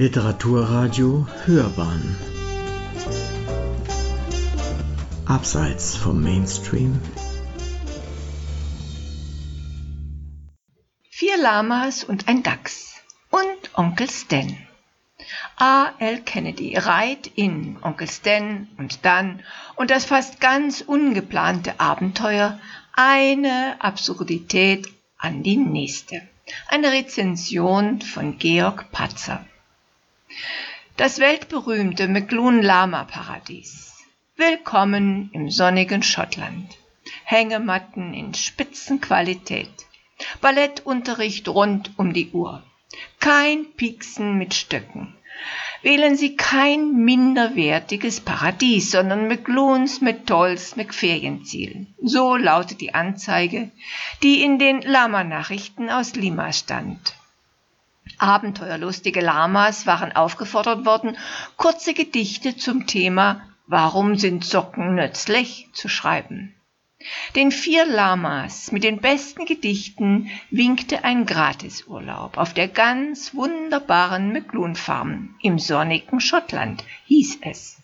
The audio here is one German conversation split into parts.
Literaturradio Hörbahn Abseits vom Mainstream Vier Lamas und ein Dachs und Onkel Stan. A. L. Kennedy reiht in Onkel Stan und dann und das fast ganz ungeplante Abenteuer eine Absurdität an die nächste. Eine Rezension von Georg Patzer. Das weltberühmte McLuhan-Lama-Paradies. Willkommen im sonnigen Schottland. Hängematten in Spitzenqualität. Ballettunterricht rund um die Uhr. Kein Pieksen mit Stöcken. Wählen Sie kein minderwertiges Paradies, sondern McLuhans mit Tolls mit Ferienzielen. So lautet die Anzeige, die in den Lama-Nachrichten aus Lima stand. Abenteuerlustige Lamas waren aufgefordert worden, kurze Gedichte zum Thema Warum sind Socken nützlich zu schreiben. Den vier Lamas mit den besten Gedichten winkte ein Gratisurlaub auf der ganz wunderbaren McLuhan Farm im sonnigen Schottland, hieß es.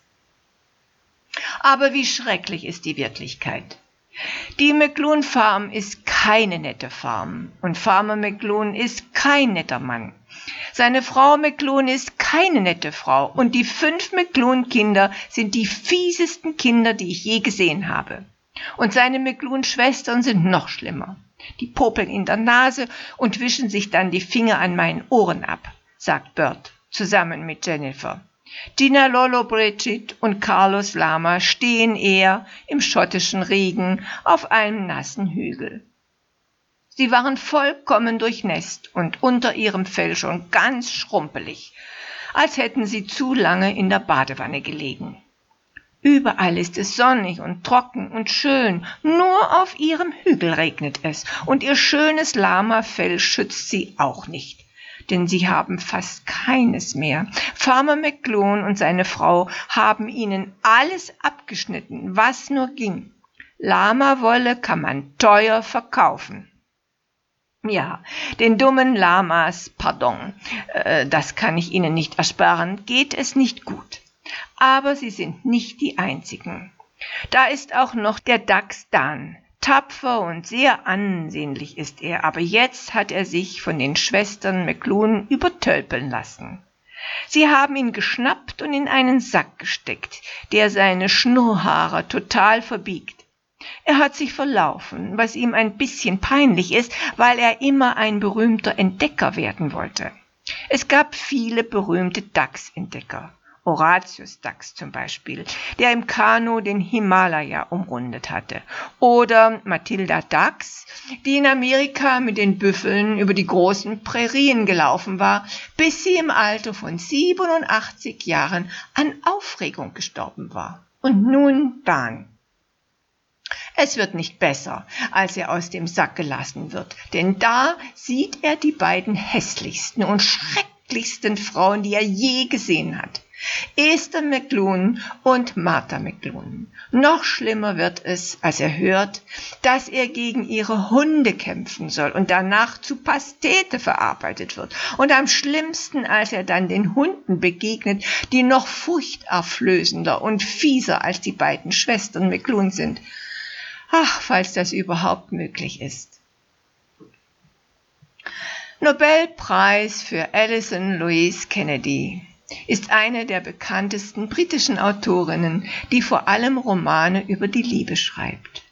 Aber wie schrecklich ist die Wirklichkeit. Die McLuhan Farm ist keine nette Farm und Farmer McLuhan ist kein netter Mann. Seine Frau McLuhan ist keine nette Frau und die fünf McLuhan-Kinder sind die fiesesten Kinder, die ich je gesehen habe. Und seine McLuhan-Schwestern sind noch schlimmer. Die popeln in der Nase und wischen sich dann die Finger an meinen Ohren ab, sagt Bert zusammen mit Jennifer. Gina Lolo Bridget und Carlos Lama stehen eher im schottischen Regen auf einem nassen Hügel. Sie waren vollkommen durchnässt und unter ihrem Fell schon ganz schrumpelig, als hätten sie zu lange in der Badewanne gelegen. Überall ist es sonnig und trocken und schön, nur auf ihrem Hügel regnet es, und ihr schönes Lamafell schützt sie auch nicht, denn sie haben fast keines mehr. Farmer McLuhan und seine Frau haben ihnen alles abgeschnitten, was nur ging. Lamawolle kann man teuer verkaufen. Ja, den dummen Lamas, pardon, äh, das kann ich Ihnen nicht ersparen, geht es nicht gut. Aber sie sind nicht die einzigen. Da ist auch noch der Dachs Dan. Tapfer und sehr ansehnlich ist er, aber jetzt hat er sich von den Schwestern McLuhan übertölpeln lassen. Sie haben ihn geschnappt und in einen Sack gesteckt, der seine Schnurrhaare total verbiegt. Er hat sich verlaufen, was ihm ein bisschen peinlich ist, weil er immer ein berühmter Entdecker werden wollte. Es gab viele berühmte Dachsentdecker. Horatius Dachs zum Beispiel, der im Kanu den Himalaya umrundet hatte. Oder Matilda Dachs, die in Amerika mit den Büffeln über die großen Prärien gelaufen war, bis sie im Alter von 87 Jahren an Aufregung gestorben war. Und nun Dan. Es wird nicht besser, als er aus dem Sack gelassen wird, denn da sieht er die beiden hässlichsten und schrecklichsten Frauen, die er je gesehen hat. Esther McLuhan und Martha McLuhan. Noch schlimmer wird es, als er hört, dass er gegen ihre Hunde kämpfen soll und danach zu Pastete verarbeitet wird. Und am schlimmsten, als er dann den Hunden begegnet, die noch furchterflößender und fieser als die beiden Schwestern McLuhan sind. Ach, falls das überhaupt möglich ist. Nobelpreis für Alison Louise Kennedy ist eine der bekanntesten britischen Autorinnen, die vor allem Romane über die Liebe schreibt.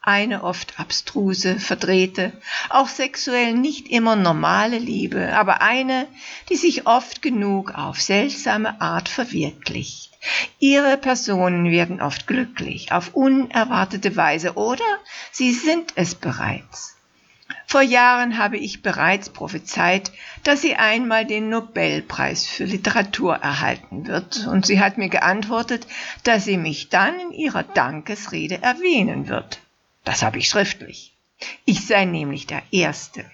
Eine oft abstruse, verdrehte, auch sexuell nicht immer normale Liebe, aber eine, die sich oft genug auf seltsame Art verwirklicht. Ihre Personen werden oft glücklich, auf unerwartete Weise, oder sie sind es bereits. Vor Jahren habe ich bereits prophezeit, dass sie einmal den Nobelpreis für Literatur erhalten wird, und sie hat mir geantwortet, dass sie mich dann in ihrer Dankesrede erwähnen wird. Das habe ich schriftlich. Ich sei nämlich der Erste.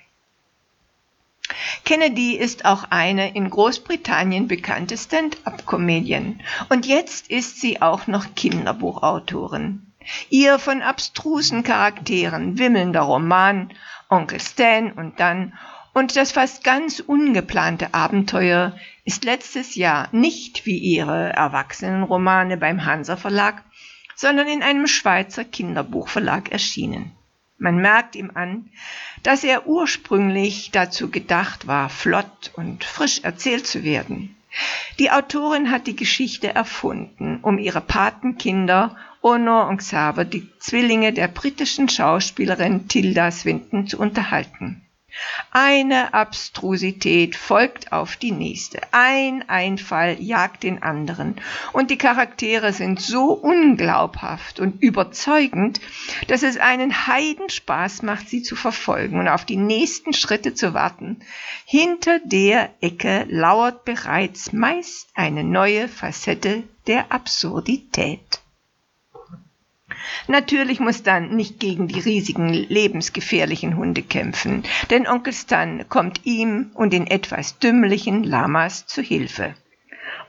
Kennedy ist auch eine in Großbritannien bekannte Stand-up-Comedian und jetzt ist sie auch noch Kinderbuchautorin. Ihr von abstrusen Charakteren wimmelnder Roman Onkel Stan und dann Und das fast ganz ungeplante Abenteuer ist letztes Jahr nicht wie ihre Erwachsenenromane beim Hansa Verlag, sondern in einem Schweizer Kinderbuchverlag erschienen. Man merkt ihm an, dass er ursprünglich dazu gedacht war, flott und frisch erzählt zu werden. Die Autorin hat die Geschichte erfunden, um ihre Patenkinder Honor und Xaver, die Zwillinge der britischen Schauspielerin Tilda Swinton, zu unterhalten. Eine Abstrusität folgt auf die nächste. Ein Einfall jagt den anderen. Und die Charaktere sind so unglaubhaft und überzeugend, dass es einen Heidenspaß macht, sie zu verfolgen und auf die nächsten Schritte zu warten. Hinter der Ecke lauert bereits meist eine neue Facette der Absurdität. Natürlich muss Stan nicht gegen die riesigen, lebensgefährlichen Hunde kämpfen, denn Onkel Stan kommt ihm und den etwas dümmlichen Lamas zu Hilfe.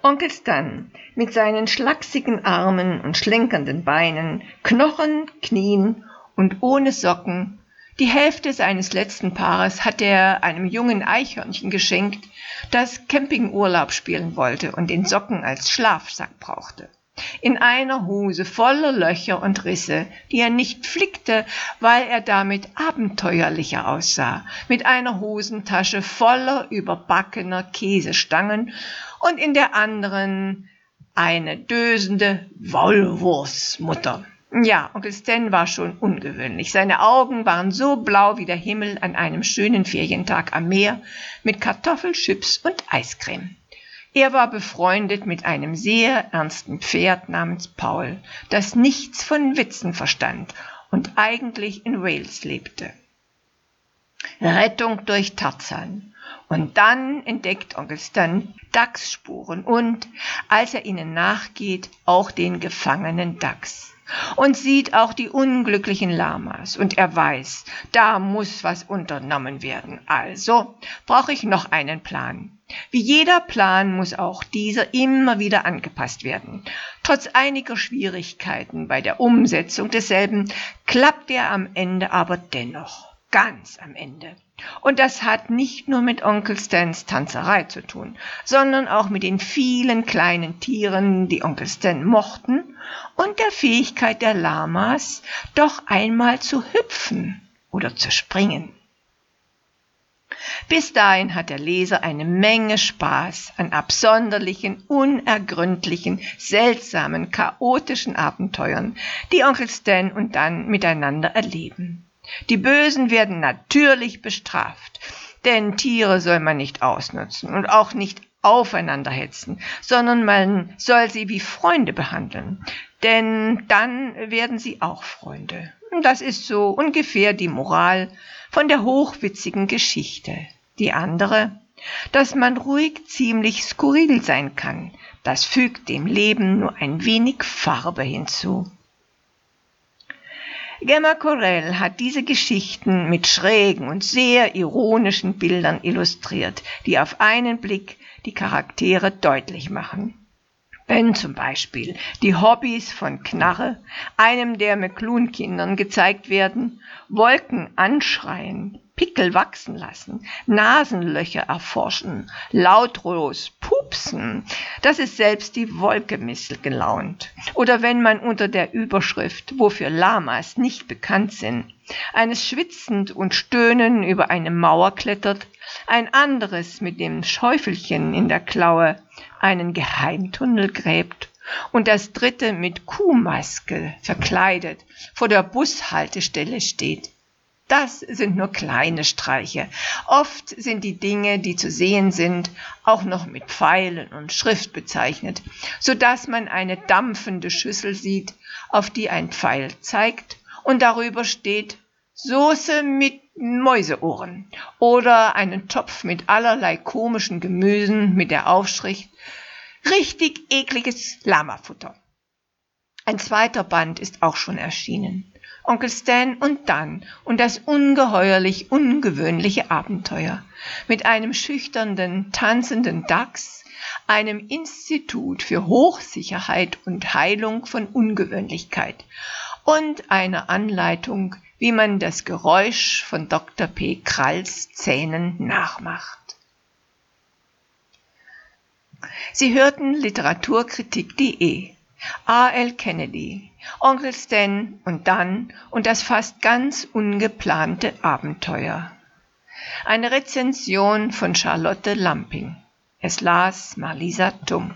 Onkel Stan mit seinen schlachsigen Armen und schlenkernden Beinen, Knochen, Knien und ohne Socken, die Hälfte seines letzten Paares hat er einem jungen Eichhörnchen geschenkt, das Campingurlaub spielen wollte und den Socken als Schlafsack brauchte in einer Hose voller Löcher und Risse, die er nicht flickte, weil er damit abenteuerlicher aussah, mit einer Hosentasche voller überbackener Käsestangen und in der anderen eine dösende Wollwurstmutter. Ja, Onkel Stan war schon ungewöhnlich. Seine Augen waren so blau wie der Himmel an einem schönen Ferientag am Meer mit Kartoffelchips und Eiscreme. Er war befreundet mit einem sehr ernsten Pferd namens Paul, das nichts von Witzen verstand und eigentlich in Wales lebte. Rettung durch Tarzan. Und dann entdeckt Onkel Stan Dachsspuren und, als er ihnen nachgeht, auch den gefangenen Dachs und sieht auch die unglücklichen Lamas und er weiß, da muss was unternommen werden. Also brauche ich noch einen Plan. Wie jeder Plan muss auch dieser immer wieder angepasst werden. Trotz einiger Schwierigkeiten bei der Umsetzung desselben klappt er am Ende aber dennoch, ganz am Ende. Und das hat nicht nur mit Onkel Stans Tanzerei zu tun, sondern auch mit den vielen kleinen Tieren, die Onkel Stan mochten, und der Fähigkeit der Lamas, doch einmal zu hüpfen oder zu springen. Bis dahin hat der Leser eine Menge Spaß an absonderlichen, unergründlichen, seltsamen, chaotischen Abenteuern, die Onkel Stan und dann miteinander erleben. Die Bösen werden natürlich bestraft, denn Tiere soll man nicht ausnutzen und auch nicht aufeinander hetzen, sondern man soll sie wie Freunde behandeln, denn dann werden sie auch Freunde. Das ist so ungefähr die Moral von der hochwitzigen Geschichte. Die andere, dass man ruhig ziemlich skurril sein kann, das fügt dem Leben nur ein wenig Farbe hinzu. Gemma Corell hat diese Geschichten mit schrägen und sehr ironischen Bildern illustriert, die auf einen Blick die Charaktere deutlich machen. Wenn zum Beispiel die Hobbys von Knarre, einem der McClune-Kindern, gezeigt werden, Wolken anschreien, Pickel wachsen lassen, Nasenlöcher erforschen, lautlos pupsen, das ist selbst die Wolke misselgelaunt. Oder wenn man unter der Überschrift, wofür Lamas nicht bekannt sind, eines schwitzend und stöhnen über eine Mauer klettert, ein anderes mit dem Schäufelchen in der Klaue einen Geheimtunnel gräbt und das dritte mit Kuhmaske verkleidet vor der Bushaltestelle steht. Das sind nur kleine Streiche. Oft sind die Dinge, die zu sehen sind, auch noch mit Pfeilen und Schrift bezeichnet, so dass man eine dampfende Schüssel sieht, auf die ein Pfeil zeigt und darüber steht Soße mit Mäuseohren oder einen Topf mit allerlei komischen Gemüsen mit der Aufschrift Richtig ekliges Lamafutter. Ein zweiter Band ist auch schon erschienen. Onkel Stan und dann und das ungeheuerlich ungewöhnliche Abenteuer mit einem schüchternden, tanzenden Dachs, einem Institut für Hochsicherheit und Heilung von Ungewöhnlichkeit und einer Anleitung, wie man das Geräusch von Dr. P. Kralls Zähnen nachmacht. Sie hörten Literaturkritik.de, A. L. Kennedy, Onkel Stan und dann und das fast ganz ungeplante Abenteuer. Eine Rezension von Charlotte Lamping. Es las Marlisa Tum.